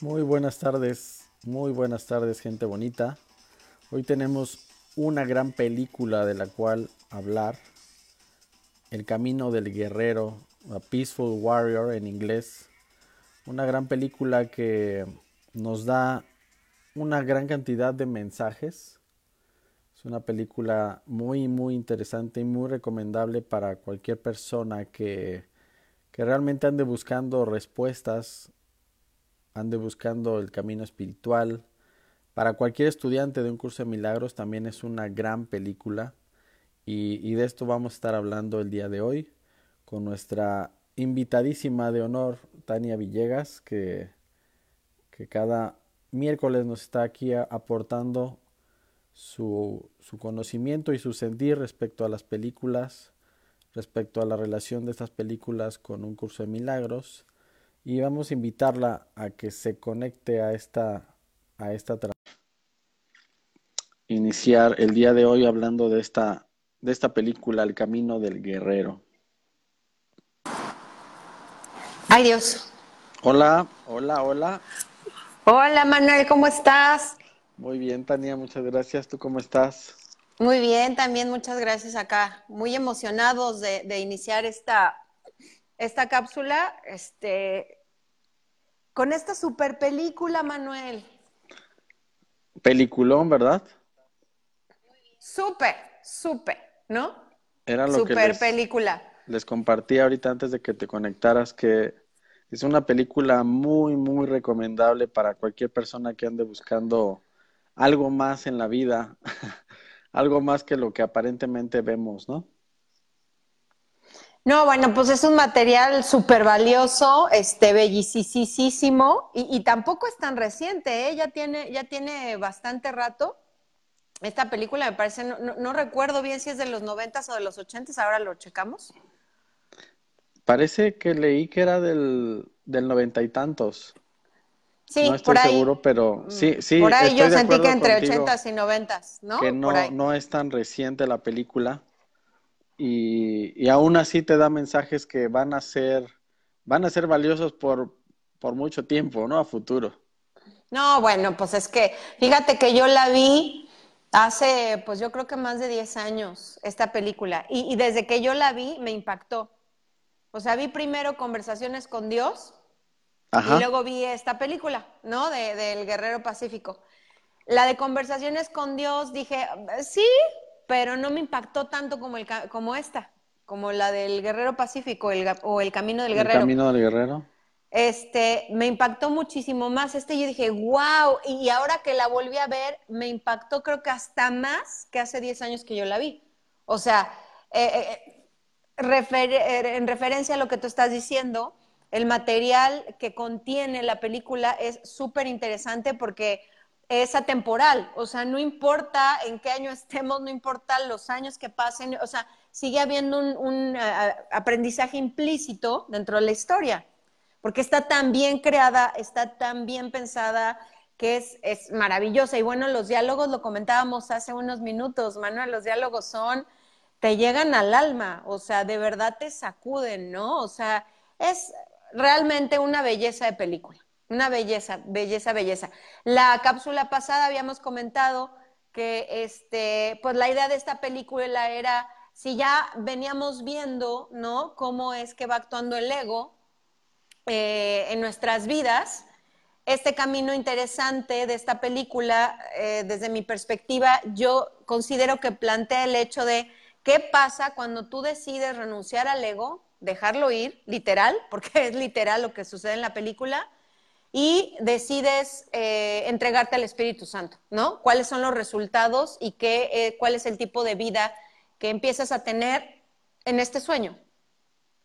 Muy buenas tardes, muy buenas tardes gente bonita. Hoy tenemos una gran película de la cual hablar. El camino del guerrero, A Peaceful Warrior en inglés. Una gran película que nos da una gran cantidad de mensajes. Es una película muy, muy interesante y muy recomendable para cualquier persona que, que realmente ande buscando respuestas ande buscando el camino espiritual. Para cualquier estudiante de un curso de milagros también es una gran película y, de esto vamos a estar hablando el día de hoy con nuestra invitadísima de honor, Tania Villegas, que, que cada miércoles nos está aquí aportando su, su, conocimiento y su sentir respecto a las películas, respecto a la relación de estas películas con un curso de milagros y vamos a invitarla a que se conecte a esta a esta iniciar el día de hoy hablando de esta de esta película El camino del guerrero. Ay Dios. Hola, hola, hola. Hola Manuel, ¿cómo estás? Muy bien, Tania, muchas gracias. ¿Tú cómo estás? Muy bien, también muchas gracias acá. Muy emocionados de, de iniciar esta esta cápsula este, con esta super película, Manuel. Peliculón, ¿verdad? Súper, súper, ¿no? Era lo super que les, película. Les compartí ahorita antes de que te conectaras que es una película muy, muy recomendable para cualquier persona que ande buscando algo más en la vida, algo más que lo que aparentemente vemos, ¿no? No, bueno, pues es un material súper valioso, este, bellicísimo, y, y, tampoco es tan reciente, ¿eh? ya, tiene, ya tiene bastante rato. Esta película me parece, no, no, recuerdo bien si es de los noventas o de los ochentas, ahora lo checamos. Parece que leí que era del, del noventa y tantos. Sí, no estoy por ahí, seguro, pero sí, sí. Por ahí yo sentí que entre ochentas y noventas, ¿no? Que no, no es tan reciente la película y, y, aún así te da mensajes que van a ser, van a ser valiosos por, por mucho tiempo, ¿no? A futuro. No, bueno, pues es que fíjate que yo la vi hace, pues yo creo que más de 10 años, esta película, y, y desde que yo la vi me impactó. O sea, vi primero Conversaciones con Dios Ajá. y luego vi esta película, ¿no? De, del Guerrero Pacífico. La de Conversaciones con Dios, dije, sí, pero no me impactó tanto como, el, como esta, como la del Guerrero Pacífico el, o El Camino del Guerrero. El Camino del Guerrero. Este, me impactó muchísimo más. Este, yo dije, wow, y ahora que la volví a ver, me impactó creo que hasta más que hace 10 años que yo la vi. O sea, eh, eh, refer en referencia a lo que tú estás diciendo, el material que contiene la película es súper interesante porque es atemporal, o sea, no importa en qué año estemos, no importa los años que pasen, o sea, sigue habiendo un, un uh, aprendizaje implícito dentro de la historia, porque está tan bien creada, está tan bien pensada, que es, es maravillosa. Y bueno, los diálogos, lo comentábamos hace unos minutos, Manuel, los diálogos son, te llegan al alma, o sea, de verdad te sacuden, ¿no? O sea, es realmente una belleza de película. Una belleza, belleza, belleza. La cápsula pasada habíamos comentado que este, pues la idea de esta película era si ya veníamos viendo, ¿no? Cómo es que va actuando el ego eh, en nuestras vidas. Este camino interesante de esta película, eh, desde mi perspectiva, yo considero que plantea el hecho de qué pasa cuando tú decides renunciar al ego, dejarlo ir, literal, porque es literal lo que sucede en la película, y decides eh, entregarte al Espíritu Santo, ¿no? ¿Cuáles son los resultados y qué, eh, cuál es el tipo de vida que empiezas a tener en este sueño?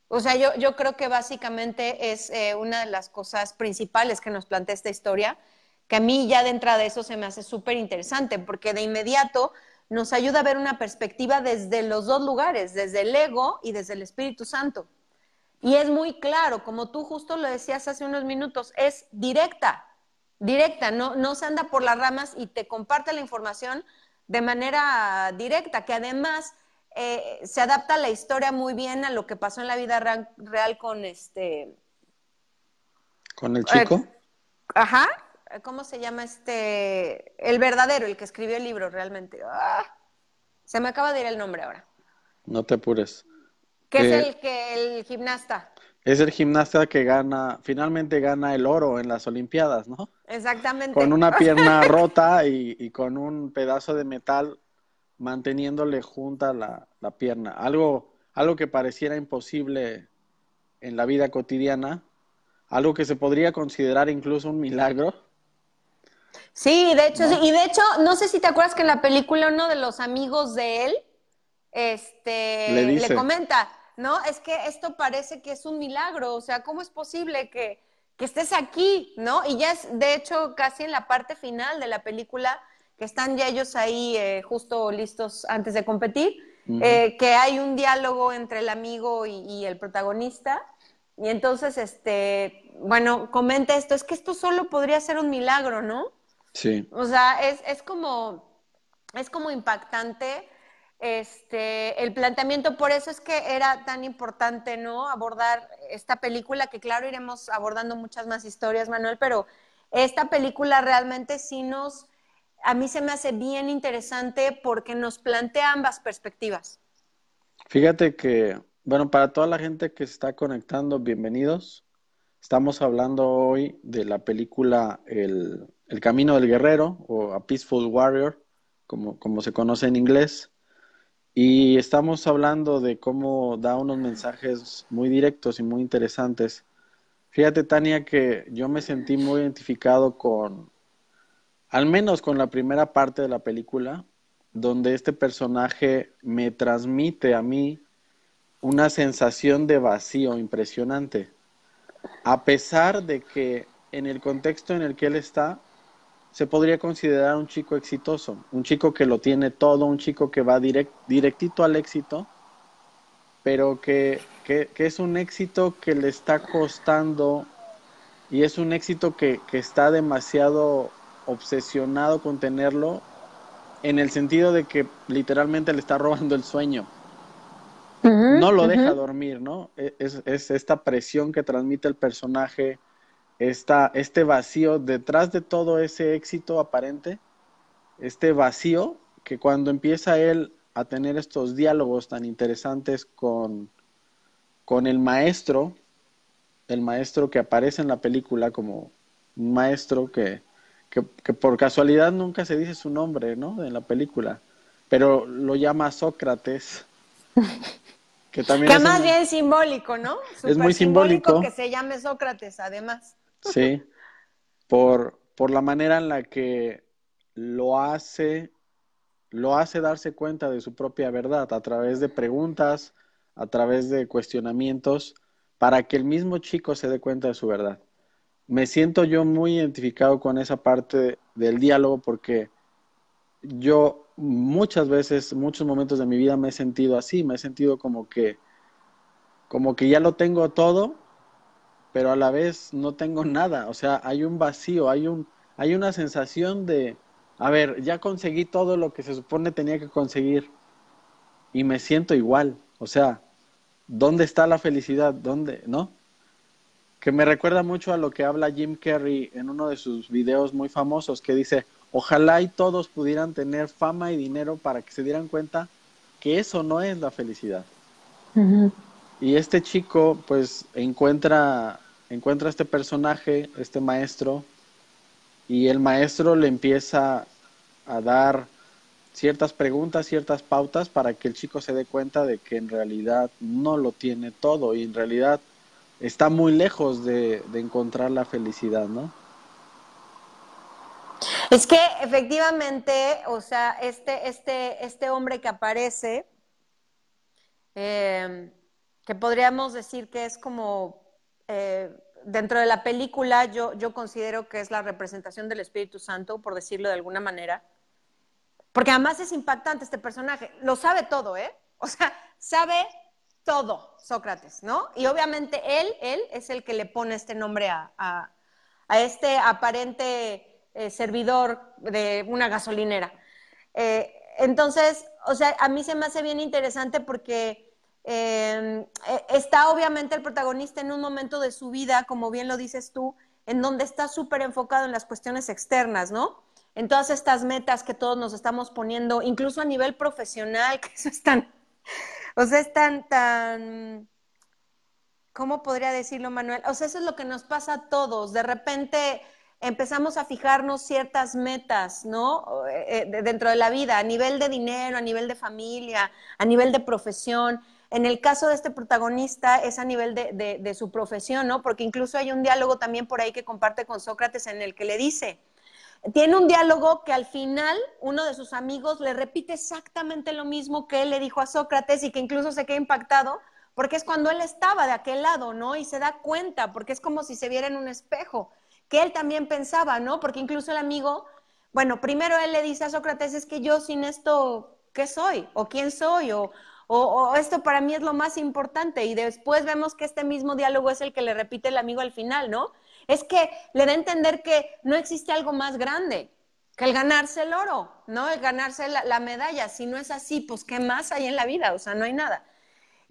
O sea, yo, yo creo que básicamente es eh, una de las cosas principales que nos plantea esta historia, que a mí ya de entrada eso se me hace súper interesante, porque de inmediato nos ayuda a ver una perspectiva desde los dos lugares, desde el ego y desde el Espíritu Santo. Y es muy claro, como tú justo lo decías hace unos minutos, es directa, directa, no, no se anda por las ramas y te comparte la información de manera directa, que además eh, se adapta la historia muy bien a lo que pasó en la vida real, con este... ¿Con el chico? Eh, Ajá, ¿cómo se llama este? El verdadero, el que escribió el libro realmente. Ah, se me acaba de ir el nombre ahora. No te apures. ¿Qué es el que el gimnasta? Es el gimnasta que gana, finalmente gana el oro en las Olimpiadas, ¿no? Exactamente. Con una pierna rota y, con un pedazo de metal manteniéndole junta la, la, pierna. Algo, algo que pareciera imposible en la vida cotidiana, algo que se podría considerar incluso un milagro. Sí, de hecho, y de hecho, no sé si te acuerdas que en la película uno de los amigos de él, este, le comenta, ¿no? Es que esto parece que es un milagro, o sea, ¿cómo es posible que, estés aquí, ¿no? Y ya es, de hecho, casi en la parte final de la película, que están ya ellos ahí eh, justo listos antes de competir, eh, que hay un diálogo entre el amigo y, el protagonista, y entonces, este, bueno, comenta esto, es que esto solo podría ser un milagro, ¿no? Sí. O sea, es, es como, es como impactante este, el planteamiento, por eso es que era tan importante, ¿no? Abordar esta película, que claro, iremos abordando muchas más historias, Manuel, pero esta película realmente sí nos, a mí se me hace bien interesante porque nos plantea ambas perspectivas. Fíjate que, bueno, para toda la gente que se está conectando, bienvenidos. Estamos hablando hoy de la película El, El Camino del Guerrero o A Peaceful Warrior, como, como se conoce en inglés. Y estamos hablando de cómo da unos mensajes muy directos y muy interesantes. Fíjate, Tania, que yo me sentí muy identificado con, al menos con la primera parte de la película, donde este personaje me transmite a mí una sensación de vacío impresionante. A pesar de que en el contexto en el que él está, se podría considerar un chico exitoso, un chico que lo tiene todo, un chico que va directito al éxito, pero que, que, es un éxito que le está costando y es un éxito que, que está demasiado obsesionado con tenerlo en el sentido de que literalmente le está robando el sueño. no lo deja dormir, ¿no? E, es, es, esta presión que transmite el personaje, este vacío detrás de todo ese éxito aparente, este vacío que cuando empieza él a tener estos diálogos tan interesantes con, con el maestro, el maestro que aparece en la película como un maestro que, que, por casualidad nunca se dice su nombre, ¿no? En la película, pero lo llama Sócrates. Que también es más bien simbólico, ¿no? es muy simbólico que se llame Sócrates, además. Sí, por, por la manera en la que lo hace, lo hace darse cuenta de su propia verdad a través de preguntas, a través de cuestionamientos, para que el mismo chico se dé cuenta de su verdad. Me siento yo muy identificado con esa parte del diálogo porque yo muchas veces, muchos momentos de mi vida me he sentido así, me he sentido como que, como que ya lo tengo todo pero a la vez no tengo nada, o sea, hay un vacío, hay un hay una sensación de a ver, ya conseguí todo lo que se supone tenía que conseguir y me siento igual, o sea, ¿dónde está la felicidad? ¿Dónde, no? Que me recuerda mucho a lo que habla Jim Carrey en uno de sus videos muy famosos que dice, "Ojalá y todos pudieran tener fama y dinero para que se dieran cuenta que eso no es la felicidad." Y este chico, pues, encuentra, encuentra este personaje, este maestro, y el maestro le empieza a dar ciertas preguntas, ciertas pautas para que el chico se dé cuenta de que en realidad no lo tiene todo y en realidad está muy lejos de, encontrar la felicidad, ¿no? Es que efectivamente, o sea, este, este, este hombre que aparece, eh, que podríamos decir que es como, eh, dentro de la película, yo, yo considero que es la representación del Espíritu Santo, por decirlo de alguna manera, porque además es impactante este personaje, lo sabe todo, ¿eh? O sea, sabe todo Sócrates, ¿no? Y obviamente él, él es el que le pone este nombre a, a, este aparente eh, servidor de una gasolinera. Eh, entonces, o sea, a mí se me hace bien interesante porque Em, e, está obviamente el protagonista en un momento de su vida, como bien lo dices tú, en donde está súper enfocado en las cuestiones externas, ¿no? En todas estas metas que todos nos estamos poniendo, incluso a nivel profesional, que eso es tan, o sea, es tan, tan, ¿cómo podría decirlo, Manuel? O sea, eso es lo que nos pasa a todos. De repente empezamos a fijarnos ciertas metas, ¿no? Eh, eh, dentro de la vida, a nivel de dinero, a nivel de familia, a nivel de profesión. En el caso de este protagonista es a nivel de, su profesión, ¿no? Porque incluso hay un diálogo también por ahí que comparte con Sócrates en el que le dice, tiene un diálogo que al final uno de sus amigos le repite exactamente lo mismo que él le dijo a Sócrates y que incluso se queda impactado porque es cuando él estaba de aquel lado, ¿no? Y se da cuenta, porque es como si se viera en un espejo, que él también pensaba, ¿no? Porque incluso el amigo, bueno, primero él le dice a Sócrates, es que yo sin esto, ¿qué soy? ¿O quién soy? O, o, esto para mí es lo más importante. Y después vemos que este mismo diálogo es el que le repite el amigo al final, ¿no? Es que le da a entender que no existe algo más grande que el ganarse el oro, ¿no? El ganarse la, la medalla. Si no es así, pues ¿qué más hay en la vida? O sea, no hay nada.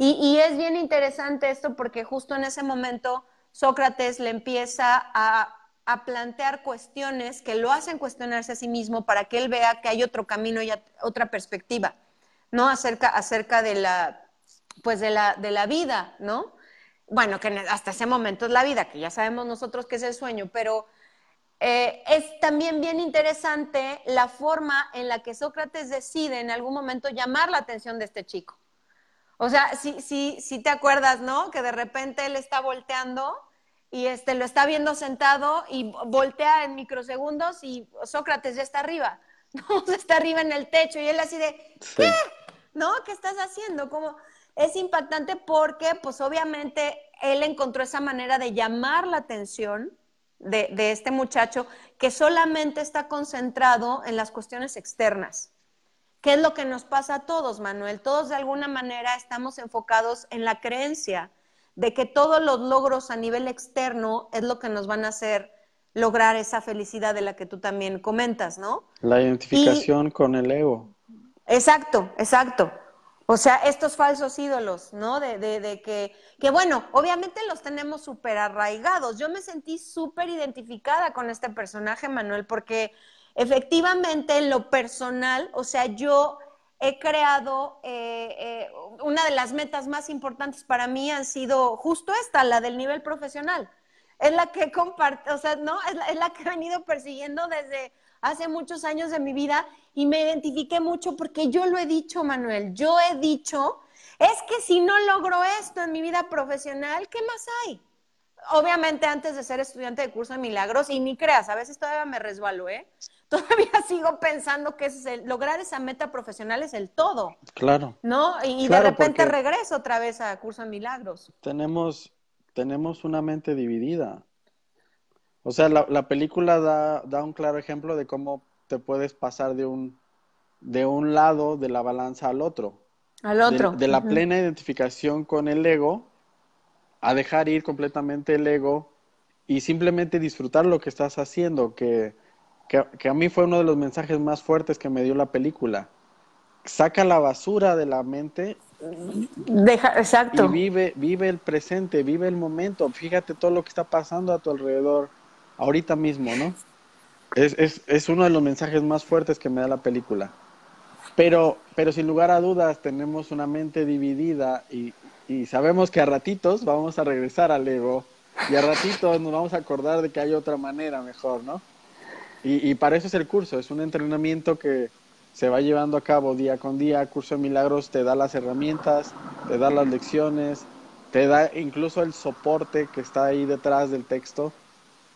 Y, es bien interesante esto porque justo en ese momento Sócrates le empieza a, plantear cuestiones que lo hacen cuestionarse a sí mismo para que él vea que hay otro camino y otra perspectiva, ¿no? Acerca, acerca de la, pues de la, de la vida, ¿no? Bueno, que hasta ese momento es la vida, que ya sabemos nosotros que es el sueño, pero eh, es también bien interesante la forma en la que Sócrates decide en algún momento llamar la atención de este chico. O sea, sí, sí, sí te acuerdas, ¿no? Que de repente él está volteando y este, lo está viendo sentado y voltea en microsegundos y Sócrates ya está arriba, ¿no? Está arriba en el techo y él así de, ¿qué? ¿No? ¿Qué estás haciendo? Como es impactante porque, pues obviamente, él encontró esa manera de llamar la atención de, de este muchacho que solamente está concentrado en las cuestiones externas. ¿Qué es lo que nos pasa a todos, Manuel? Todos de alguna manera estamos enfocados en la creencia de que todos los logros a nivel externo es lo que nos van a hacer lograr esa felicidad de la que tú también comentas, ¿no? La identificación con el ego. Exacto, exacto. O sea, estos falsos ídolos, ¿no? De, de, de que, que, bueno, obviamente los tenemos súper arraigados. Yo me sentí súper identificada con este personaje, Manuel, porque Efectivamente, en lo personal, o sea, yo he creado, eh, eh, una de las metas más importantes para mí han sido justo esta, la del nivel profesional. Es la que comparto, o sea, ¿no? Es la, es la que he venido persiguiendo desde hace muchos años de mi vida y me identifiqué mucho porque yo lo he dicho, Manuel, yo he dicho, es que si no logro esto en mi vida profesional, ¿qué más hay? Obviamente antes de ser estudiante de curso de milagros, y ni creas, a veces todavía me resbalo, ¿eh? todavía sigo pensando que es el, lograr esa meta profesional es el todo. Claro. ¿No? Y, de repente regreso otra vez a Curso de Milagros. Tenemos, tenemos una mente dividida. O sea, la, la película da, da, un claro ejemplo de cómo te puedes pasar de un, de un lado de la balanza al otro. Al otro. De, la plena identificación con el ego a dejar ir completamente el ego y simplemente disfrutar lo que estás haciendo, que que, a mí fue uno de los mensajes más fuertes que me dio la película. Saca la basura de la mente. Deja, exacto. Y vive, vive el presente, vive el momento. Fíjate todo lo que está pasando a tu alrededor ahorita mismo, ¿no? Es, es, es uno de los mensajes más fuertes que me da la película. Pero, pero sin lugar a dudas tenemos una mente dividida y, y sabemos que a ratitos vamos a regresar al ego y a ratitos nos vamos a acordar de que hay otra manera mejor, ¿no? Y, para eso es el curso, es un entrenamiento que se va llevando a cabo día con día. Curso de Milagros te da las herramientas, te da las lecciones, te da incluso el soporte que está ahí detrás del texto,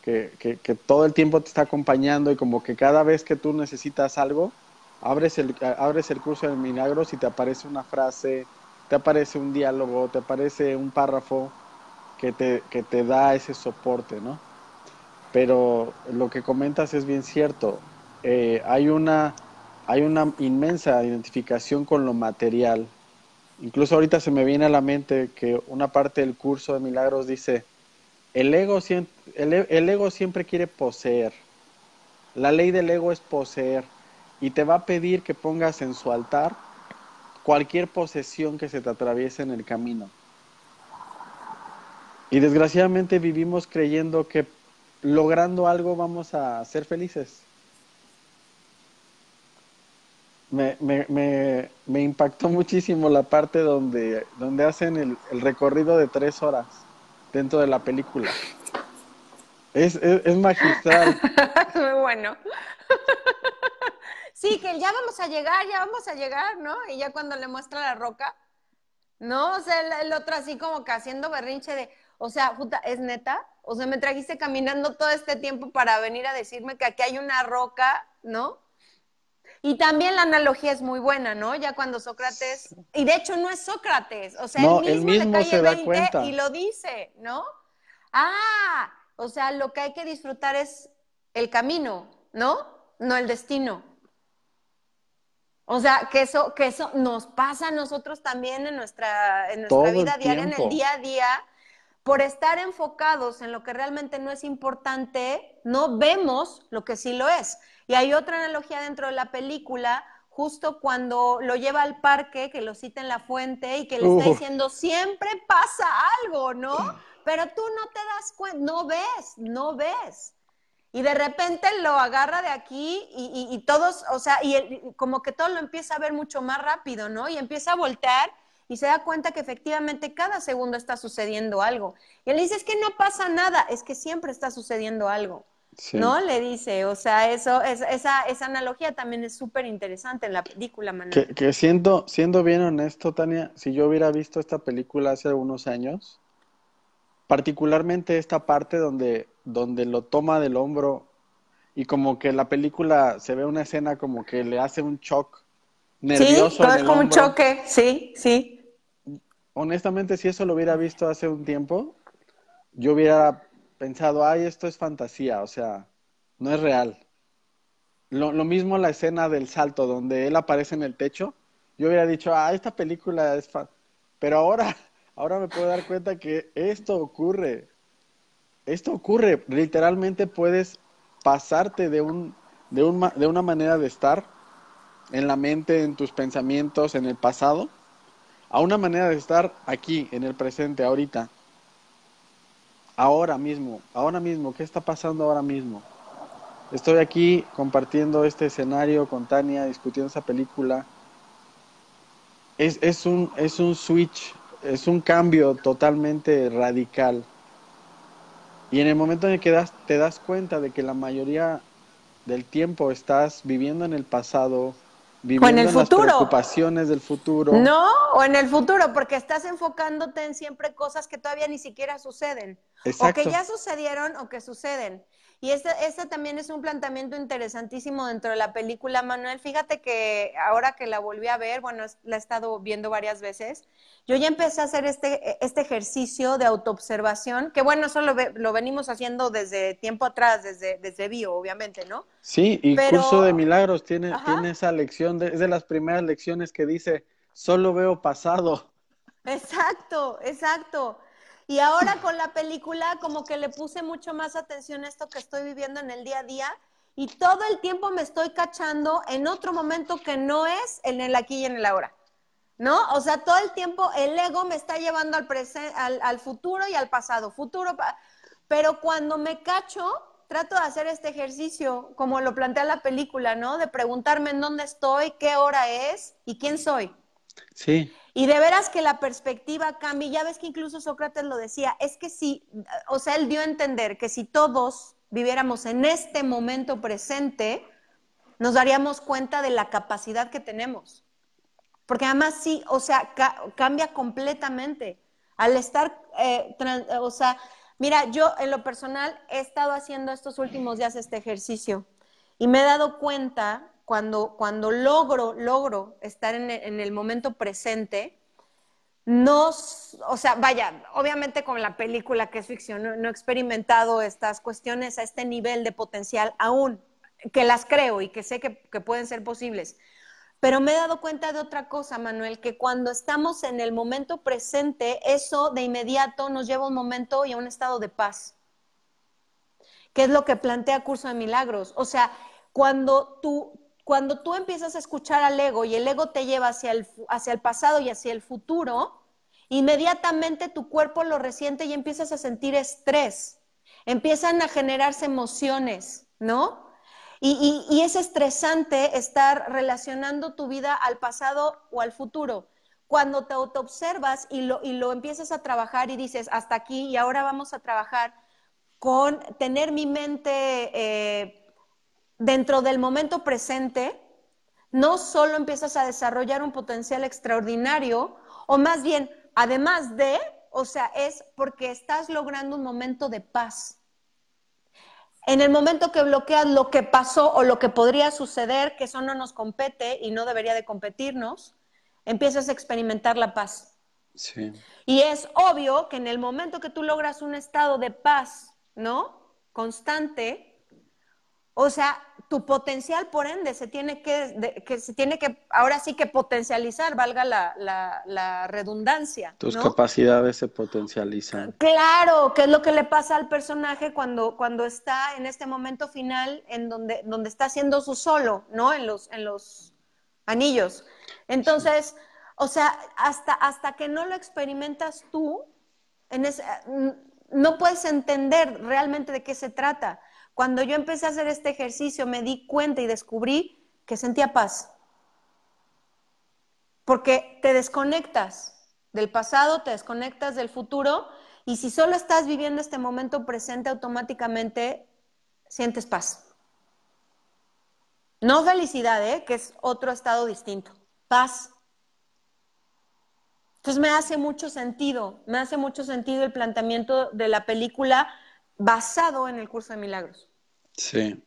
que, que, todo el tiempo te está acompañando y como que cada vez que tú necesitas algo, abres el, abres el curso de Milagros y te aparece una frase, te aparece un diálogo, te aparece un párrafo que te, que te da ese soporte, ¿no? pero lo que comentas es bien cierto. Eh, hay, una, hay una inmensa identificación con lo material. Incluso ahorita se me viene a la mente que una parte del curso de milagros dice, el ego, el, el ego siempre quiere poseer. La ley del ego es poseer y te va a pedir que pongas en su altar cualquier posesión que se te atraviese en el camino. Y desgraciadamente vivimos creyendo que logrando algo vamos a ser felices. Me, me, me, me impactó muchísimo la parte donde, donde hacen el, recorrido de tres horas dentro de la película. Es, es, es magistral. Muy bueno. sí, que ya vamos a llegar, ya vamos a llegar, ¿no? Y ya cuando le muestra la roca, ¿no? O sea, el, el otro así como que haciendo berrinche de, o sea, puta, ¿es neta? O sea, me trajiste caminando todo este tiempo para venir a decirme que aquí hay una roca, ¿no? Y también la analogía es muy buena, ¿no? Ya cuando Sócrates, y de hecho no es Sócrates, o sea, No, él mismo, él mismo le cae se el da 20 cuenta. y lo dice, ¿no? Ah, o sea, lo que hay que disfrutar es el camino, ¿no? No el destino. O sea, que eso, que eso nos pasa a nosotros también en nuestra, en nuestra Todo vida diaria, en el día a día, por estar enfocados en lo que realmente no es importante, no vemos lo que sí lo es. Y hay otra analogía dentro de la película, justo cuando lo lleva al parque, que lo cita en la fuente y que le está diciendo, siempre pasa algo, ¿no? Pero tú no te das cuenta, no ves, no ves. Y de repente lo agarra de aquí y, y- y todos, o sea, y, el- y como que todo lo empieza a ver mucho más rápido, ¿no? Y empieza a voltear y se da cuenta que efectivamente cada segundo está sucediendo algo. Y él dice, es que no pasa nada, es que siempre está sucediendo algo, Sí. ¿no? Le dice, o sea, eso, es- esa, esa analogía también es súper interesante en la película, Manuel. Que, que siendo, siendo bien honesto, Tania, si yo hubiera visto esta película hace algunos años, particularmente esta parte donde, donde lo toma del hombro y como que la película se ve una escena como que le hace un shock Sí, nervioso todo en es como un choque, sí, sí. Honestamente, si eso lo hubiera visto hace un tiempo, yo hubiera pensado, ay, esto es fantasía, o sea, no es real. Lo, mismo la escena del salto, donde él aparece en el techo, yo hubiera dicho, ah, esta película es fan. Pero ahora, ahora me puedo dar cuenta que esto ocurre. Esto ocurre. Literalmente puedes pasarte de un, de un, de una manera de estar en la mente, en tus pensamientos, en el pasado, a una manera de estar aquí, en el presente, ahorita. Ahora mismo, ahora mismo, ¿qué está pasando ahora mismo? Estoy aquí compartiendo este escenario con Tania, discutiendo esa película. Es, es un, es un switch, es un cambio totalmente radical. Y en el momento en que das, te das cuenta de que la mayoría del tiempo estás viviendo en el pasado, viviendo el en las futuro. preocupaciones del futuro. No, o en el futuro, porque estás enfocándote en siempre cosas que todavía ni siquiera suceden. O Exacto. que ya sucedieron o que suceden. Y este también es un planteamiento interesantísimo dentro de la película, Manuel. Fíjate que ahora que la volví a ver, bueno, la he estado viendo varias veces, yo ya empecé a hacer este, este ejercicio de autoobservación, que bueno, eso lo, lo venimos haciendo desde tiempo atrás, desde, desde bio, obviamente, ¿no? Sí, y Pero- Curso de Milagros tiene, Ajá. tiene esa lección, de- es de las primeras lecciones que dice, solo veo pasado. Exacto, exacto. Y ahora con la película como que le puse mucho más atención a esto que estoy viviendo en el día a día y todo el tiempo me estoy cachando en otro momento que no es en el aquí y en el ahora. ¿No? O sea, todo el tiempo el ego me está llevando al, al, al futuro y al pasado. Futuro, pa- pero cuando me cacho, trato de hacer este ejercicio, como lo plantea la película, ¿no? De preguntarme en dónde estoy, qué hora es y quién soy. Sí, Y de veras que la perspectiva cambia. Ya ves que incluso Sócrates lo decía, es que si, o sea, él dio a entender que si todos viviéramos en este momento presente, nos daríamos cuenta de la capacidad que tenemos. Porque además sí, o sea, ca- cambia completamente. Al estar, eh, o sea, mira, yo en lo personal he estado haciendo estos últimos días este ejercicio y me he dado cuenta cuando, cuando logro, logro estar en el, en el momento presente, no, o sea, vaya, obviamente con la película que es ficción, no, he experimentado estas cuestiones a este nivel de potencial aún, que las creo y que sé que, que pueden ser posibles. Pero me he dado cuenta de otra cosa, Manuel, que cuando estamos en el momento presente, eso de inmediato nos lleva a un momento y a un estado de paz que es lo que plantea Curso de Milagros. O sea, cuando tú, cuando tú empiezas a escuchar al ego y el ego te lleva hacia el, hacia el pasado y hacia el futuro, inmediatamente tu cuerpo lo resiente y empiezas a sentir estrés. empiezan a generarse emociones, ¿no? Y, es estresante estar relacionando tu vida al pasado o al futuro. Cuando te autoobservas y lo, y lo empiezas a trabajar y dices, hasta aquí y ahora vamos a trabajar con tener mi mente eh, dentro del momento presente, no solo empiezas a desarrollar un potencial extraordinario, o más bien, además de, o sea, es porque estás logrando un momento de paz. En el momento que bloqueas lo que pasó o lo que podría suceder, que eso no nos compete y no debería de competirnos, empiezas a experimentar la paz. Sí. Y es obvio que en el momento que tú logras un estado de paz, ¿no? Constante, o sea, tu potencial, por ende, se tiene que, que, se tiene que, ahora sí que potencializar, valga la, redundancia. Tus capacidades se potencializan. Claro, que es lo que le pasa al personaje cuando, cuando está en este momento final, en donde, donde está haciendo su solo, ¿no? En los, en los anillos. Entonces, o sea, hasta, hasta que no lo experimentas tú, en no puedes entender realmente de qué se trata. Cuando yo empecé a hacer este ejercicio, me di cuenta y descubrí que sentía paz. Porque te desconectas del pasado, te desconectas del futuro, y si solo estás viviendo este momento presente, automáticamente sientes paz. No felicidad, ¿eh? que es otro estado distinto. Paz. Entonces me hace mucho sentido, me hace mucho sentido el planteamiento de la película basado en el curso de milagros. Sí.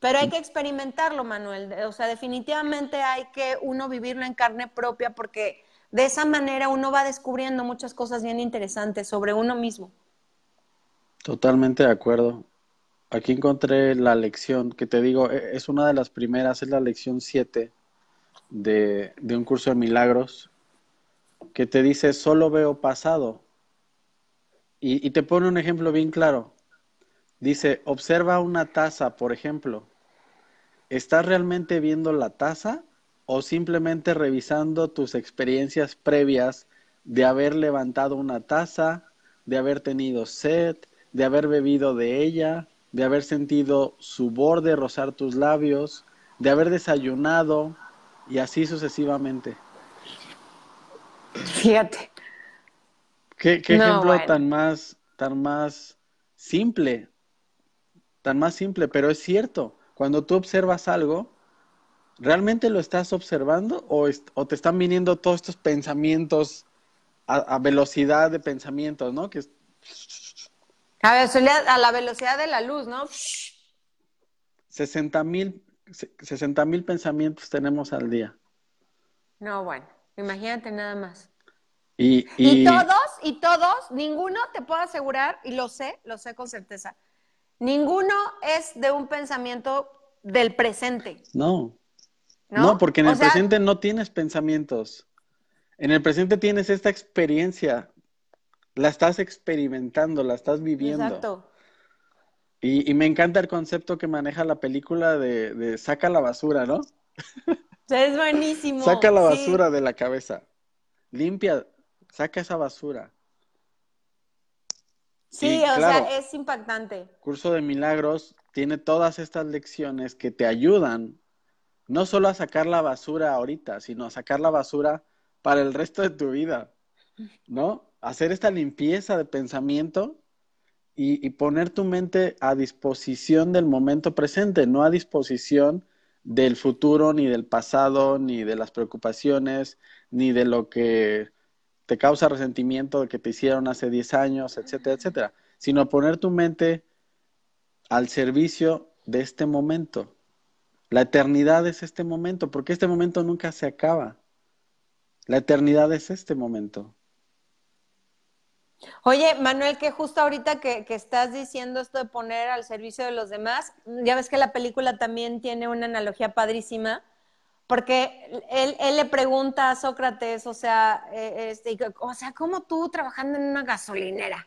Pero hay que experimentarlo, Manuel. O sea, definitivamente hay que uno vivirlo en carne propia porque de esa manera uno va descubriendo muchas cosas bien interesantes sobre uno mismo. Totalmente de acuerdo. Aquí encontré la lección que te digo, e, es una de las primeras, es la lección 7 de, de un curso de milagros que te dice, solo veo pasado. Y, te pone un ejemplo bien claro. Dice, observa una taza, por ejemplo. ¿Estás realmente viendo la taza o simplemente revisando tus experiencias previas de haber levantado una taza, de haber tenido sed, de haber bebido de ella, de haber sentido su borde rozar tus labios, de haber desayunado y así sucesivamente? Fíjate. ¿Qué, ejemplo tan más, tan más simple tan más simple, pero es cierto, cuando tú observas algo, ¿realmente lo estás observando o, te están viniendo todos estos pensamientos a, velocidad de pensamientos, ¿no? Que a, la velocidad de la luz, ¿no? 60 mil 60 mil pensamientos tenemos al día. No, bueno, imagínate nada más. Y, y todos, y todos, ninguno te puedo asegurar, y lo sé, lo sé con certeza, Ninguno es de un pensamiento del presente. No. No, porque en el presente no tienes pensamientos. En el presente tienes esta experiencia. La estás experimentando, la estás viviendo. Exacto. Y, me encanta el concepto que maneja la película de, saca la basura, ¿no? Es buenísimo. saca la basura de la cabeza. Limpia, saca esa basura. Sí, o sea, es impactante. Curso de Milagros tiene todas estas lecciones que te ayudan no solo a sacar la basura ahorita, sino a sacar la basura para el resto de tu vida, ¿no? Hacer esta limpieza de pensamiento y, y poner tu mente a disposición del momento presente, no a disposición del futuro, ni del pasado, ni de las preocupaciones, ni de lo que te causa resentimiento de que te hicieron hace 10 años, etcétera, etcétera, sino poner tu mente al servicio de este momento. La eternidad es este momento, porque este momento nunca se acaba. La eternidad es este momento. Oye, Manuel, que justo ahorita que, que, estás diciendo esto de poner al servicio de los demás, ya ves que la película también tiene una analogía padrísima porque él, le pregunta a Sócrates, o sea, eh, este, o sea, ¿cómo tú trabajando en una gasolinera?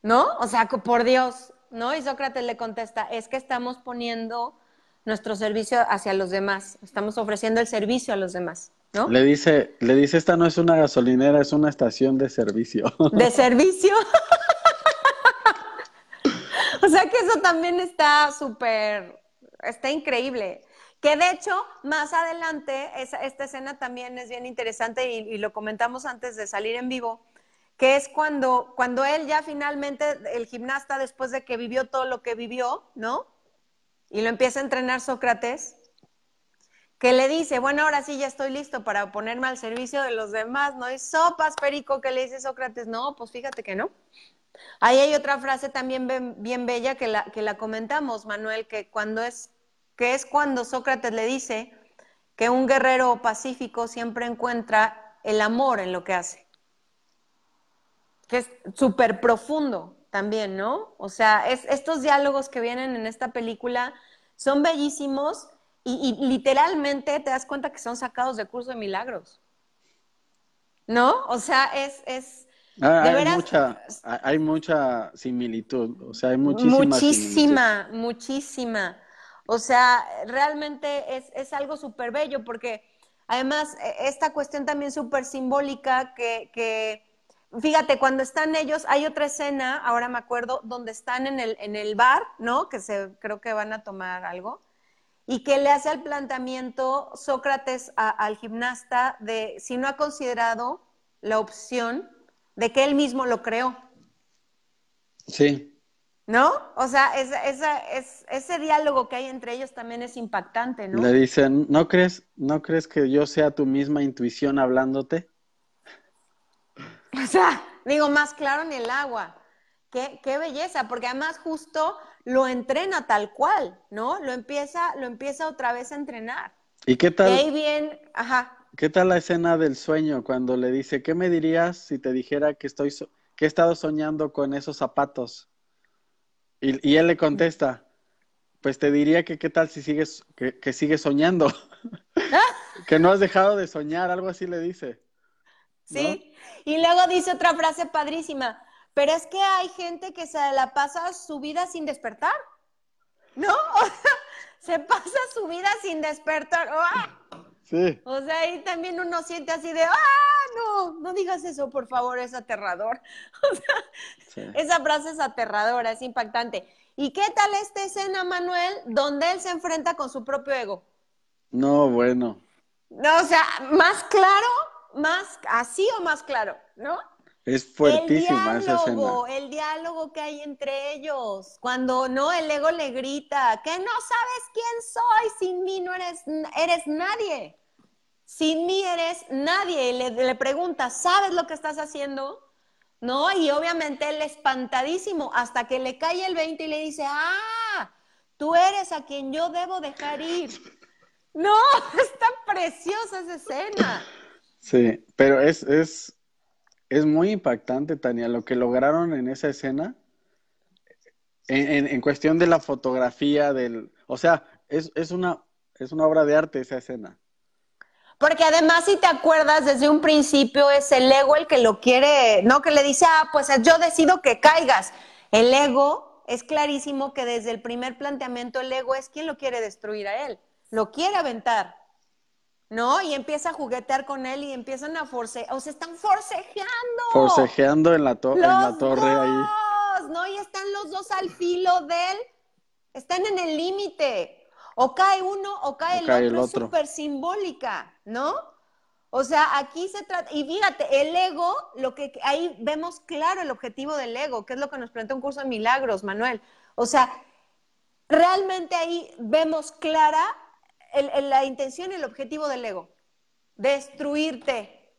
¿No? O sea, por Dios, ¿no? Y Sócrates le contesta, es que estamos poniendo nuestro servicio hacia los demás, estamos ofreciendo el servicio a los demás. ¿No? Le dice, le dice, esta no es una gasolinera, es una estación de servicio. ¿De servicio? O sea que eso también está súper, está increíble. Que de hecho, más adelante, esta escena también es bien interesante y, lo comentamos antes de salir en vivo, que es cuando, cuando él ya finalmente, el gimnasta, después de que vivió todo lo que vivió, ¿no? Y lo empieza a entrenar Sócrates, que le dice, bueno, ahora sí ya estoy listo para ponerme al servicio de los demás, ¿no? Y sopas, Perico, que le dice Sócrates, no, pues fíjate que no. Ahí hay otra frase también bien, bella que la, que la comentamos, Manuel, que cuando es que es cuando Sócrates le dice que un guerrero pacífico siempre encuentra el amor en lo que hace. Que es súper profundo también, ¿no? O sea, estos diálogos que vienen en esta película son bellísimos y, literalmente te das cuenta que son sacados de curso de milagros. ¿No? O sea, es... es ah, hay, mucha, hay mucha similitud, o sea, hay muchísima. Muchísima, muchísima. O sea, realmente es, algo súper bello porque además e, esta cuestión también súper simbólica que, fíjate, cuando están ellos, hay otra escena, ahora me acuerdo, donde están en el, en el bar, ¿no? Que se, creo que van a tomar algo. Y que le hace el planteamiento Sócrates al gimnasta de si no ha considerado la opción de que él mismo lo creó. Sí. ¿No? O sea, ese diálogo que hay entre ellos también es impactante, ¿no? Le dicen, ¿no crees, ¿no crees que yo sea tu misma intuición hablándote? O sea, digo, más claro en el agua. Qué, qué belleza, porque además justo lo entrena tal cual, ¿no? Lo empieza, lo empieza otra vez a entrenar. ¿Y qué tal? Y ahí bien, ajá. ¿Qué tal la escena del sueño cuando le dice, ¿qué me dirías si te dijera que estoy que he estado soñando con esos zapatos? Y, él le contesta, pues te diría que qué tal si sigues, que, sigues soñando, que no has dejado de soñar, algo así le dice. Sí, y luego dice otra frase padrísima, pero es que hay gente que se la pasa su vida sin despertar, ¿no? se pasa su vida sin despertar. Sí. O sea, ahí también uno siente así de, ¡ah! No, no digas eso, por favor, es aterrador. O sea, esa frase es aterradora, es impactante. ¿Y qué tal esta escena, Manuel, donde él se enfrenta con su propio ego? No, bueno. No, o sea, más claro, más así o más claro, ¿no? Es fuertísima el diálogo, esa El diálogo que hay entre ellos, cuando no el ego le grita, que no sabes quién soy, sin mí no eres, eres nadie sin mí eres nadie. Y le, pregunta, ¿sabes lo que estás haciendo? ¿No? Y obviamente él espantadísimo hasta que le cae el 20 y le dice, ah, tú eres a quien yo debo dejar ir. No, está preciosa esa escena. Sí, pero es, es, es muy impactante, Tania, lo que lograron en esa escena. En, en, cuestión de la fotografía, del, o sea, es, es, una, es una obra de arte esa escena. Porque además, si te acuerdas, desde un principio es el ego el que lo quiere, no que le dice, ah, pues yo decido que caigas. El ego es clarísimo que desde el primer planteamiento el ego es quien lo quiere destruir a él, lo quiere aventar, ¿no? Y empieza a juguetear con él y empiezan a forcejear, o sea, están forcejeando. Forcejeando en la, en la torre ahí. ¿no? Y están los dos al filo de él, están en el límite. O cae uno o cae, el, otro. Es súper simbólica, ¿no? O sea, aquí se trata, y fíjate, el ego, lo que ahí vemos claro el objetivo del ego, que es lo que nos plantea un curso de milagros, Manuel. O sea, realmente ahí vemos clara la intención y el objetivo del ego. Destruirte.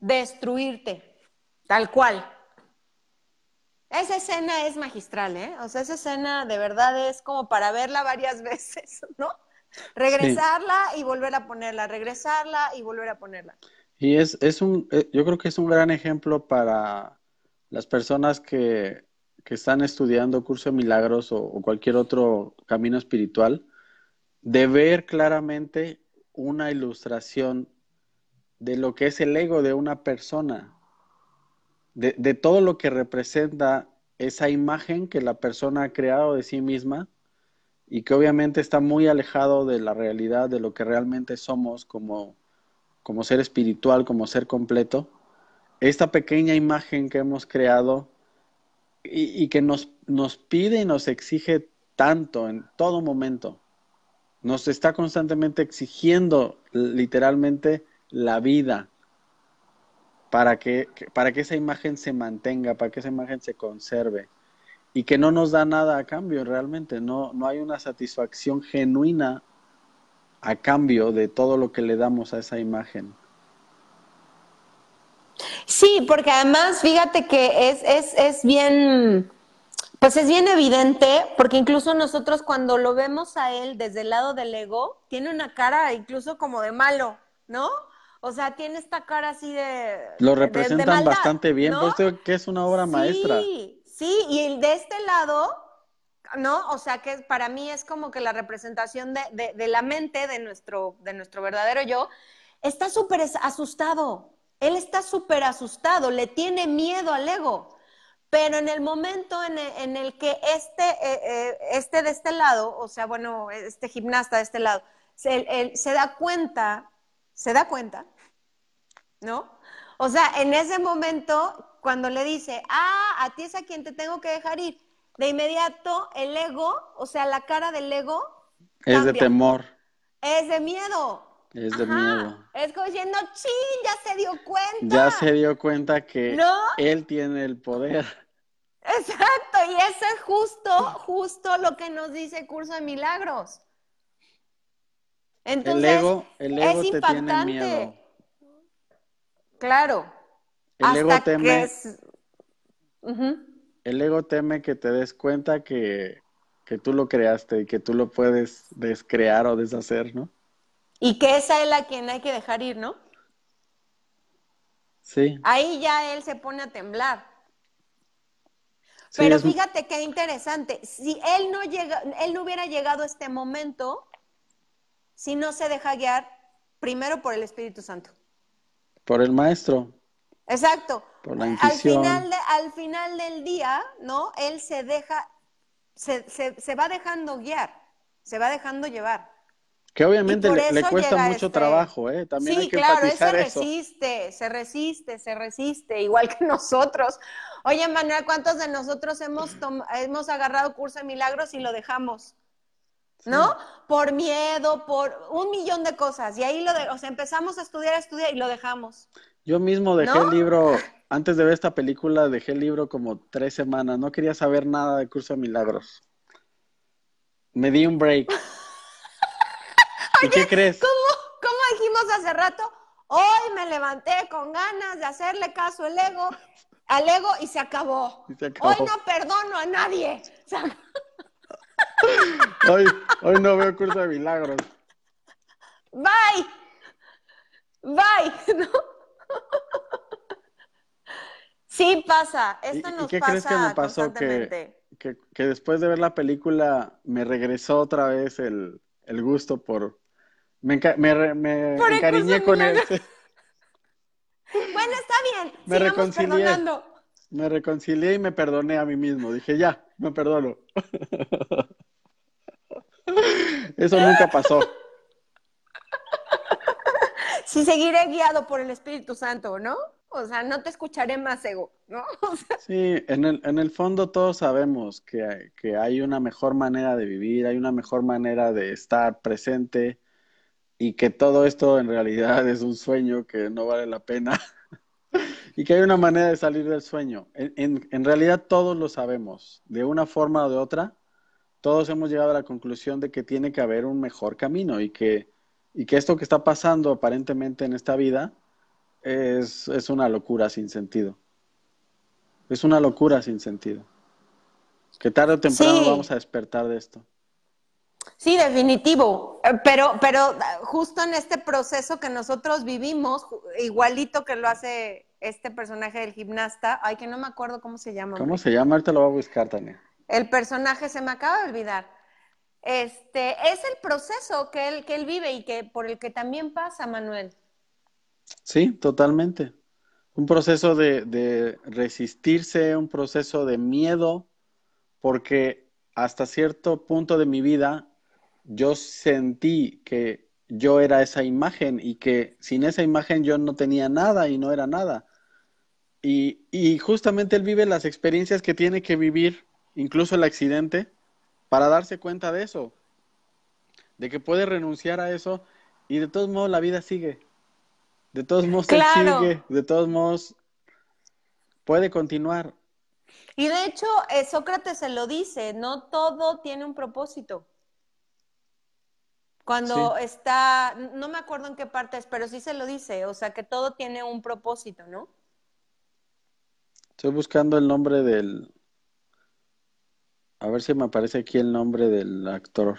Destruirte. Tal cual. Esa escena es magistral, ¿eh? O sea, esa escena de verdad es como para verla varias veces, ¿no? Regresarla y volver a ponerla, regresarla y volver a ponerla. Y es, es un, eh, yo creo que es un gran ejemplo para las personas que, que están estudiando curso de milagros o, o cualquier otro camino espiritual, de ver claramente una ilustración de lo que es el ego de una persona de, todo lo que representa esa imagen que la persona ha creado de sí misma y que obviamente está muy alejado de la realidad, de lo que realmente somos como, como ser espiritual, como ser completo. Esta pequeña imagen que hemos creado y, que nos, nos pide y nos exige tanto en todo momento. Nos está constantemente exigiendo literalmente la vida para que, para que esa imagen se mantenga, para que esa imagen se conserve y que no nos da nada a cambio realmente, no, no hay una satisfacción genuina a cambio de todo lo que le damos a esa imagen. Sí, porque además fíjate que es, es, es bien, pues es bien evidente, porque incluso nosotros cuando lo vemos a él desde el lado del ego, tiene una cara incluso como de malo, ¿no? O sea, tiene esta cara así de... Lo representan bastante bien, ¿no? que es una obra maestra. Sí, sí, y de este lado, ¿no? O sea, que para mí es como que la representación de, de la mente de nuestro, de nuestro verdadero yo, está súper asustado, él está súper asustado, le tiene miedo al ego. Pero en el momento en el, que este, eh, eh, este de este lado, o sea, bueno, este gimnasta de este lado, se, se da cuenta, se da cuenta, ¿no? O sea, en ese momento, cuando le dice, ah, a ti es a quien te tengo que dejar ir, de inmediato el ego, o sea, la cara del ego. Es de temor. Es de miedo. Es de miedo. Es como diciendo, chin, ya se dio cuenta. Ya se dio cuenta que él tiene el poder. Exacto, y eso es justo, justo lo que nos dice el curso de milagros. Entonces, el ego, el ego es te impactante. Tiene miedo. Claro. El ego teme. El ego teme que te des cuenta que, que tú lo creaste y que tú lo puedes descrear o deshacer, ¿no? Y que es a él a quien hay que dejar ir, ¿no? Sí. Ahí ya él se pone a temblar. Pero fíjate qué interesante. Si él no llega, él no hubiera llegado a este momento si no se deja guiar primero por el Espíritu Santo. Por el maestro. Exacto. Por la. Al final, al final del día, ¿no? Él se deja, se, se va dejando guiar, se va dejando llevar. Que obviamente le, cuesta mucho este trabajo, ¿eh? También hay que claro, él se resiste, se resiste, se resiste, igual que nosotros. Oye, Manuel, ¿cuántos de nosotros hemos, hemos agarrado curso de milagros y lo dejamos? ¿No? Por miedo, por un millón de cosas. Y ahí lo de, o sea, empezamos a estudiar, a estudiar y lo dejamos. Yo mismo dejé el libro, antes de ver esta película, dejé el libro como tres semanas. No quería saber nada de curso de milagros. Me di un break. ¿Y qué crees? ¿cómo, dijimos hace rato? Hoy me levanté con ganas de hacerle caso al ego, al ego y se acabó. Hoy no perdono a nadie. Hoy, hoy no veo curso de milagros. Bye. Bye. Sí pasa, esto nos ¿Y qué crees que me pasó? Que, que, después de ver la película me regresó otra vez el, el gusto por, me, me, me encariñé con él. Bueno, está bien. Me reconcilié. Me reconcilié y me perdoné a mí mismo. Dije, ya, me perdono. Eso nunca pasó. Sí, seguiré guiado por el Espíritu Santo, ¿no? O sea, no te escucharé más ego, ¿no? Sí, en el, en el fondo todos sabemos que, que hay una mejor manera de vivir, hay una mejor manera de estar presente, y que todo esto en realidad es un sueño que no vale la pena y que hay una manera de salir del sueño. En, en, realidad todos lo sabemos, de una forma o de otra, todos hemos llegado a la conclusión de que tiene que haber un mejor camino y que, y que esto que está pasando aparentemente en esta vida es, es una locura sin sentido. Es una locura sin sentido. Que tarde o temprano vamos a despertar de esto. Sí, definitivo. Eh, pero, pero justo en este proceso que nosotros vivimos, igualito que lo hace este personaje del gimnasta, ay, que no me acuerdo cómo se llama. ¿Cómo se llama? Ahorita lo voy a buscar, Tania. El personaje se me acaba de olvidar. Este, es el proceso que él, que él vive y que por el que también pasa, Manuel. Sí, totalmente. Un proceso de, de resistirse, un proceso de miedo, porque hasta cierto punto de mi vida yo sentí que yo era esa imagen y que sin esa imagen yo no tenía nada y no era nada. Y, y justamente él vive las experiencias que tiene que vivir, incluso el accidente, para darse cuenta de eso, de que puede renunciar a eso y de todos modos la vida sigue. De todos modos Claro. sigue, de todos modos puede continuar. Y de hecho, eh, Sócrates se lo dice, no todo tiene un propósito. Cuando está, no me acuerdo en qué parte es, pero sí se lo dice, o sea, que todo tiene un propósito, ¿no? Estoy buscando el nombre del... A ver si me aparece aquí el nombre del actor,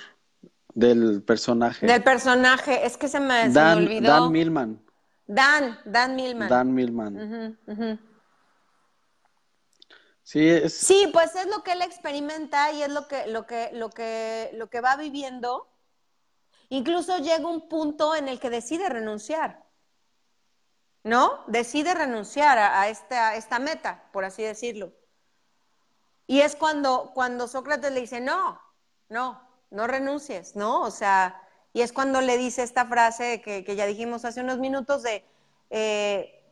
del personaje. Del personaje, es que se me, se me Dan, olvidó. Dan Millman. Dan, Dan Millman. Dan ujú. Sí, es, Sí, pues es lo que él experimenta y es lo que, lo que, lo que, lo que va viviendo. Incluso llega un punto en el que decide renunciar. ¿No? Decide renunciar a, a esta, a esta meta, por así decirlo. Y es cuando, cuando Sócrates le dice, no, no, no renuncies, ¿no? O sea, y es cuando le dice esta frase que, que ya dijimos hace unos minutos de, eh,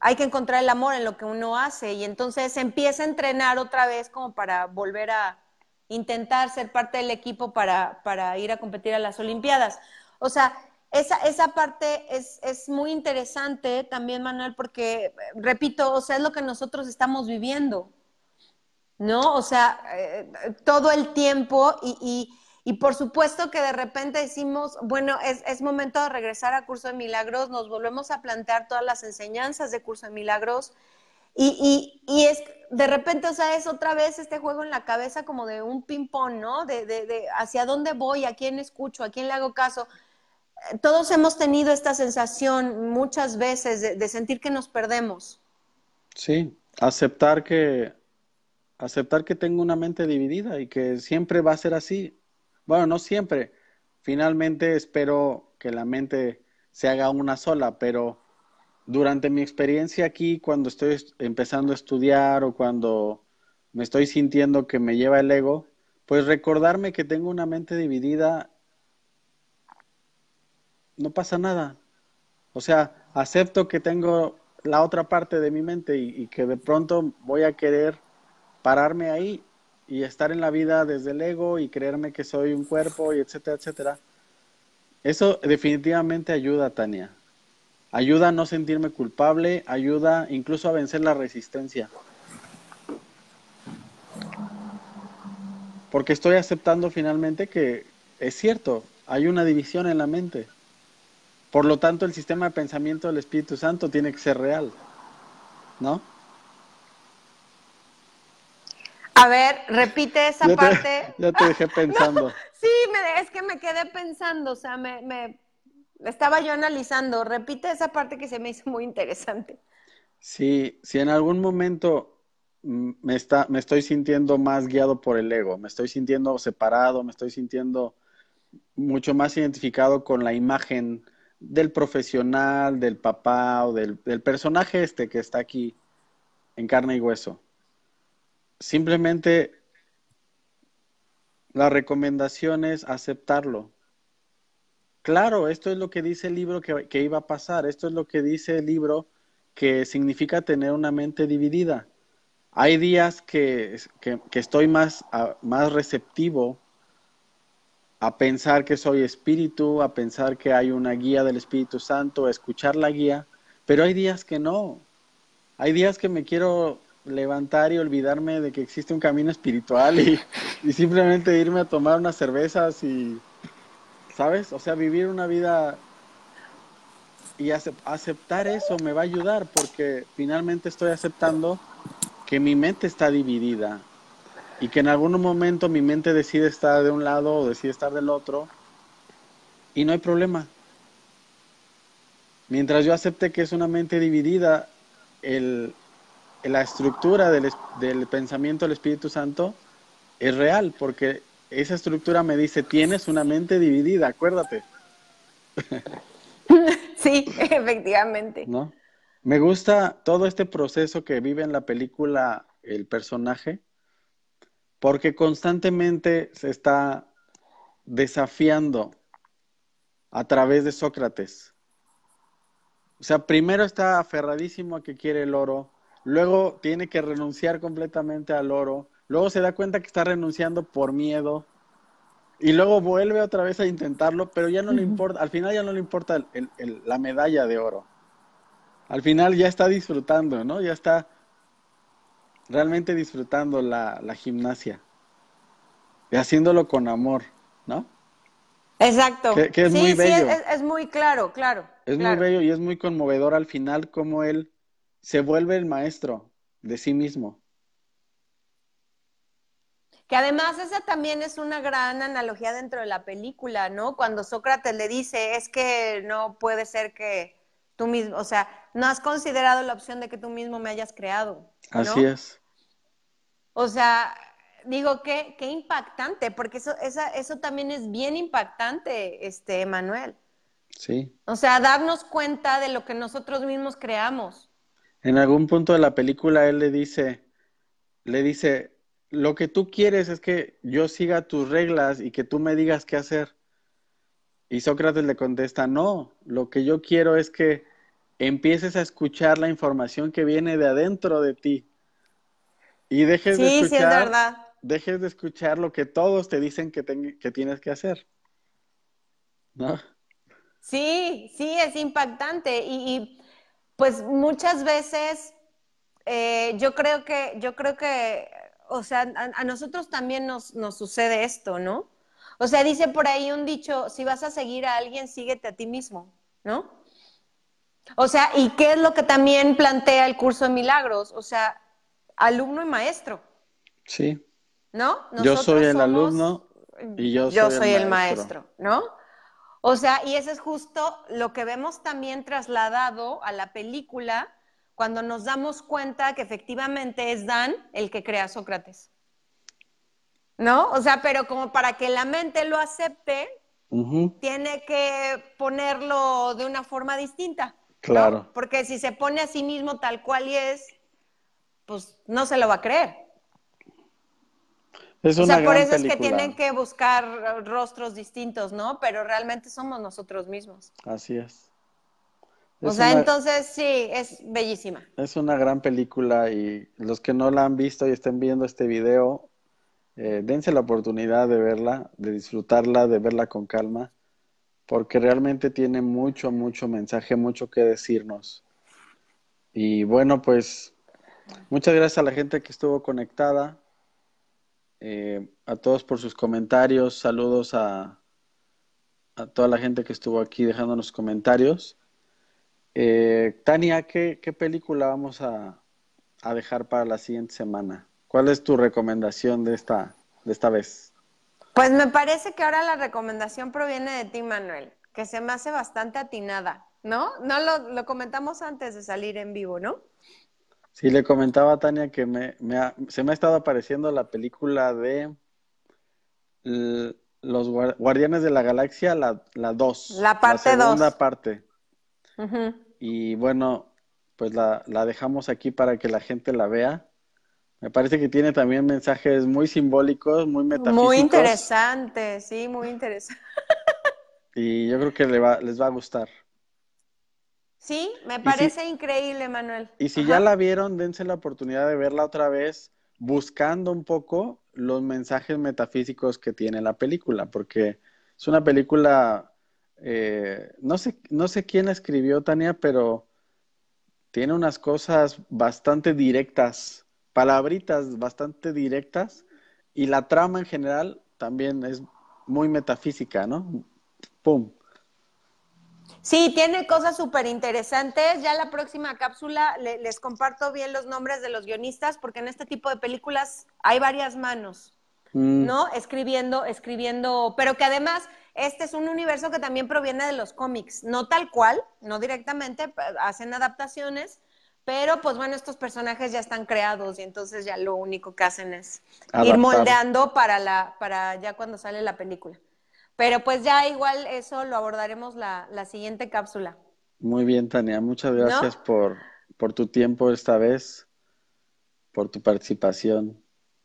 hay que encontrar el amor en lo que uno hace y entonces empieza a entrenar otra vez como para volver a intentar ser parte del equipo para, para ir a competir a las Olimpiadas. O sea, esa, esa parte es, es muy interesante también, Manuel, porque, repito, o sea, es lo que nosotros estamos viviendo, ¿no? O sea, eh, todo el tiempo y, y, y por supuesto que de repente decimos, bueno, es, es, momento de regresar a Curso de Milagros, nos volvemos a plantear todas las enseñanzas de Curso de Milagros y, y, es de repente, o sea, es otra vez este juego en la cabeza como de un ping-pong, ¿no? De, de, hacia dónde voy, a quién escucho, a quién le hago caso. Todos hemos tenido esta sensación muchas veces de sentir que nos perdemos. Sí, aceptar que aceptar que tengo una mente dividida y que siempre va a ser así. Bueno, no siempre. Finalmente espero que la mente se haga una sola, pero durante mi experiencia aquí, cuando estoy empezando a estudiar o cuando me estoy sintiendo que me lleva el ego, pues recordarme que tengo una mente dividida, no pasa nada. O sea, acepto que tengo la otra parte de mi mente y, y que de pronto voy a querer pararme ahí y estar en la vida desde el ego y creerme que soy un cuerpo y etcétera, etcétera. Eso definitivamente ayuda, Tania. Ayuda a no sentirme culpable, ayuda incluso a vencer la resistencia. Porque estoy aceptando finalmente que es cierto, hay una división en la mente. Por lo tanto, el sistema de pensamiento del Espíritu Santo tiene que ser real. ¿No? A ver, repite esa te, parte. Ya te dejé pensando. No, sí, me, es que me quedé pensando, o sea, me, me, estaba yo analizando. Repite esa parte que se me hizo muy interesante. Sí, si en algún momento me, está, me estoy sintiendo más guiado por el ego, me estoy sintiendo separado, me estoy sintiendo mucho más identificado con la imagen del profesional, del papá o del, del personaje este que está aquí en carne y hueso simplemente la recomendación es aceptarlo. Claro, esto es lo que dice el libro que, iba a pasar, esto es lo que dice el libro que significa tener una mente dividida. Hay días que, que, estoy más, más receptivo a pensar que soy espíritu, a pensar que hay una guía del Espíritu Santo, a escuchar la guía, pero hay días que no. Hay días que me quiero levantar y olvidarme de que existe un camino espiritual y, simplemente irme a tomar unas cervezas y, ¿sabes? O sea, vivir una vida y aceptar eso me va a ayudar porque finalmente estoy aceptando que mi mente está dividida y que en algún momento mi mente decide estar de un lado o decide estar del otro y no hay problema. Mientras yo acepte que es una mente dividida, el, la estructura del, del, pensamiento del Espíritu Santo es real, porque esa estructura me dice, tienes una mente dividida, acuérdate. Sí, efectivamente. ¿No? Me gusta todo este proceso que vive en la película el personaje, porque constantemente se está desafiando a través de Sócrates. O sea, primero está aferradísimo a que quiere el oro, luego tiene que renunciar completamente al oro, luego se da cuenta que está renunciando por miedo y luego vuelve otra vez a intentarlo, pero ya no le importa, al final ya no le importa la medalla de oro. Al final ya está disfrutando, ¿no? Ya está realmente disfrutando la, gimnasia y haciéndolo con amor, ¿no? Exacto. Que, es muy bello. Sí, es, muy claro, claro. Es muy bello y es muy conmovedor al final como él se vuelve el maestro de sí mismo. Que además esa también es una gran analogía dentro de la película, ¿no? Cuando Sócrates le dice, es que no puede ser que tú mismo, o sea, no has considerado la opción de que tú mismo me hayas creado. Así es. O sea, digo, qué, qué impactante, porque eso, esa, eso también es bien impactante, este, Manuel. Sí. O sea, darnos cuenta de lo que nosotros mismos creamos. En algún punto de la película él le dice, le dice, lo que tú quieres es que yo siga tus reglas y que tú me digas qué hacer. Y Sócrates le contesta, no, lo que yo quiero es que empieces a escuchar la información que viene de adentro de ti. Y dejes de escuchar, dejes de escuchar lo que todos te dicen que, que tienes que hacer. ¿No? Sí, sí, es impactante. Y, pues muchas veces eh, yo creo que, yo creo que o sea, a, nosotros también nos, sucede esto, ¿no? O sea, dice por ahí un dicho, si vas a seguir a alguien, síguete a ti mismo, ¿no? O sea, ¿y qué es lo que también plantea el curso de milagros? O sea, alumno y maestro. Sí. ¿No? yo soy el alumno y yo, yo soy, el, maestro. ¿no? O sea, y eso es justo lo que vemos también trasladado a la película cuando nos damos cuenta que efectivamente es Dan el que crea Sócrates. ¿No? O sea, pero como para que la mente lo acepte, tiene que ponerlo de una forma distinta. Claro. Porque si se pone a sí mismo tal cual y es, pues no se lo va a creer. Es o sea, por eso es que tienen que buscar rostros distintos, ¿no? Pero realmente somos nosotros mismos. Así es o sea, entonces sí, es bellísima. Es una gran película y los que no la han visto y estén viendo este video, eh, dense la oportunidad de verla, de disfrutarla, de verla con calma, porque realmente tiene mucho, mucho mensaje, mucho que decirnos. Y bueno, pues muchas gracias a la gente que estuvo conectada, eh, a todos por sus comentarios, saludos a, a toda la gente que estuvo aquí dejándonos comentarios. Eh, Tania, ¿qué, película vamos a, dejar para la siguiente semana? ¿Cuál es tu recomendación de esta, de esta vez? Pues me parece que ahora la recomendación proviene de ti, Manuel, que se me hace bastante atinada, ¿no? No lo, comentamos antes de salir en vivo, ¿no? Sí, le comentaba a Tania que me, se me ha estado apareciendo la película de Los Guardianes de la Galaxia, la 2. La, parte 2. La segunda parte. Y bueno, pues la, dejamos aquí para que la gente la vea. Me parece que tiene también mensajes muy simbólicos, muy metafísicos. Muy interesante, sí, muy interesante. Y yo creo que le va, les va a gustar. Sí, me parece increíble, Manuel. Y si ya la vieron, dense la oportunidad de verla otra vez, buscando un poco los mensajes metafísicos que tiene la película, porque es una película eh, no, sé, no sé quién escribió, Tania, pero tiene unas cosas bastante directas, palabritas bastante directas, y la trama en general también es muy metafísica, ¿no? ¡Pum! Sí, tiene cosas súper interesantes. Ya la próxima cápsula les comparto bien los nombres de los guionistas, porque en este tipo de películas hay varias manos, mm. ¿no? Escribiendo, escribiendo, pero que además este es un universo que también proviene de los cómics, no tal cual, no directamente, hacen adaptaciones, pero pues bueno, estos personajes ya están creados y entonces ya lo único que hacen es ir moldeando para, la, para ya cuando sale la película. Pero pues ya igual eso lo abordaremos la, la siguiente cápsula. Muy bien, Tania, muchas gracias por, por tu tiempo esta vez, por tu participación.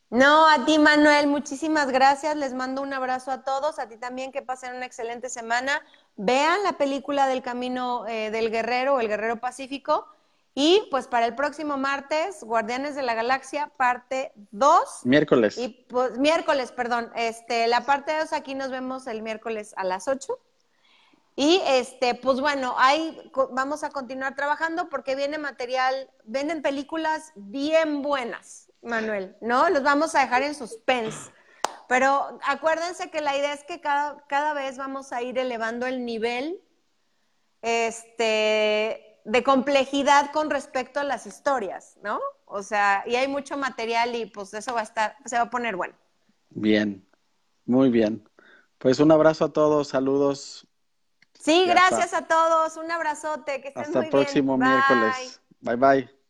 No, a ti Manuel, muchísimas gracias. Les mando un abrazo a todos. A ti también que pasen una excelente semana. Vean la película del Camino eh, del Guerrero, el Guerrero Pacífico. Y pues para el próximo martes, Guardianes de la Galaxia, parte 2. Miércoles. Y pues miércoles, perdón. Este, la parte 2 aquí nos vemos el miércoles a las 8. Y este, pues bueno, ahí vamos a continuar trabajando porque viene material, venden películas bien buenas, Manuel, ¿no? Los vamos a dejar en suspense. Pero acuérdense que la idea es que cada, cada vez vamos a ir elevando el nivel este, de complejidad con respecto a las historias, ¿no? O sea, y hay mucho material y pues eso va a estar, se va a poner bueno. Bien, muy bien. Pues un abrazo a todos, saludos. Sí, gracias a todos, un abrazote, que estén Hasta el próximo miércoles. Bye bye.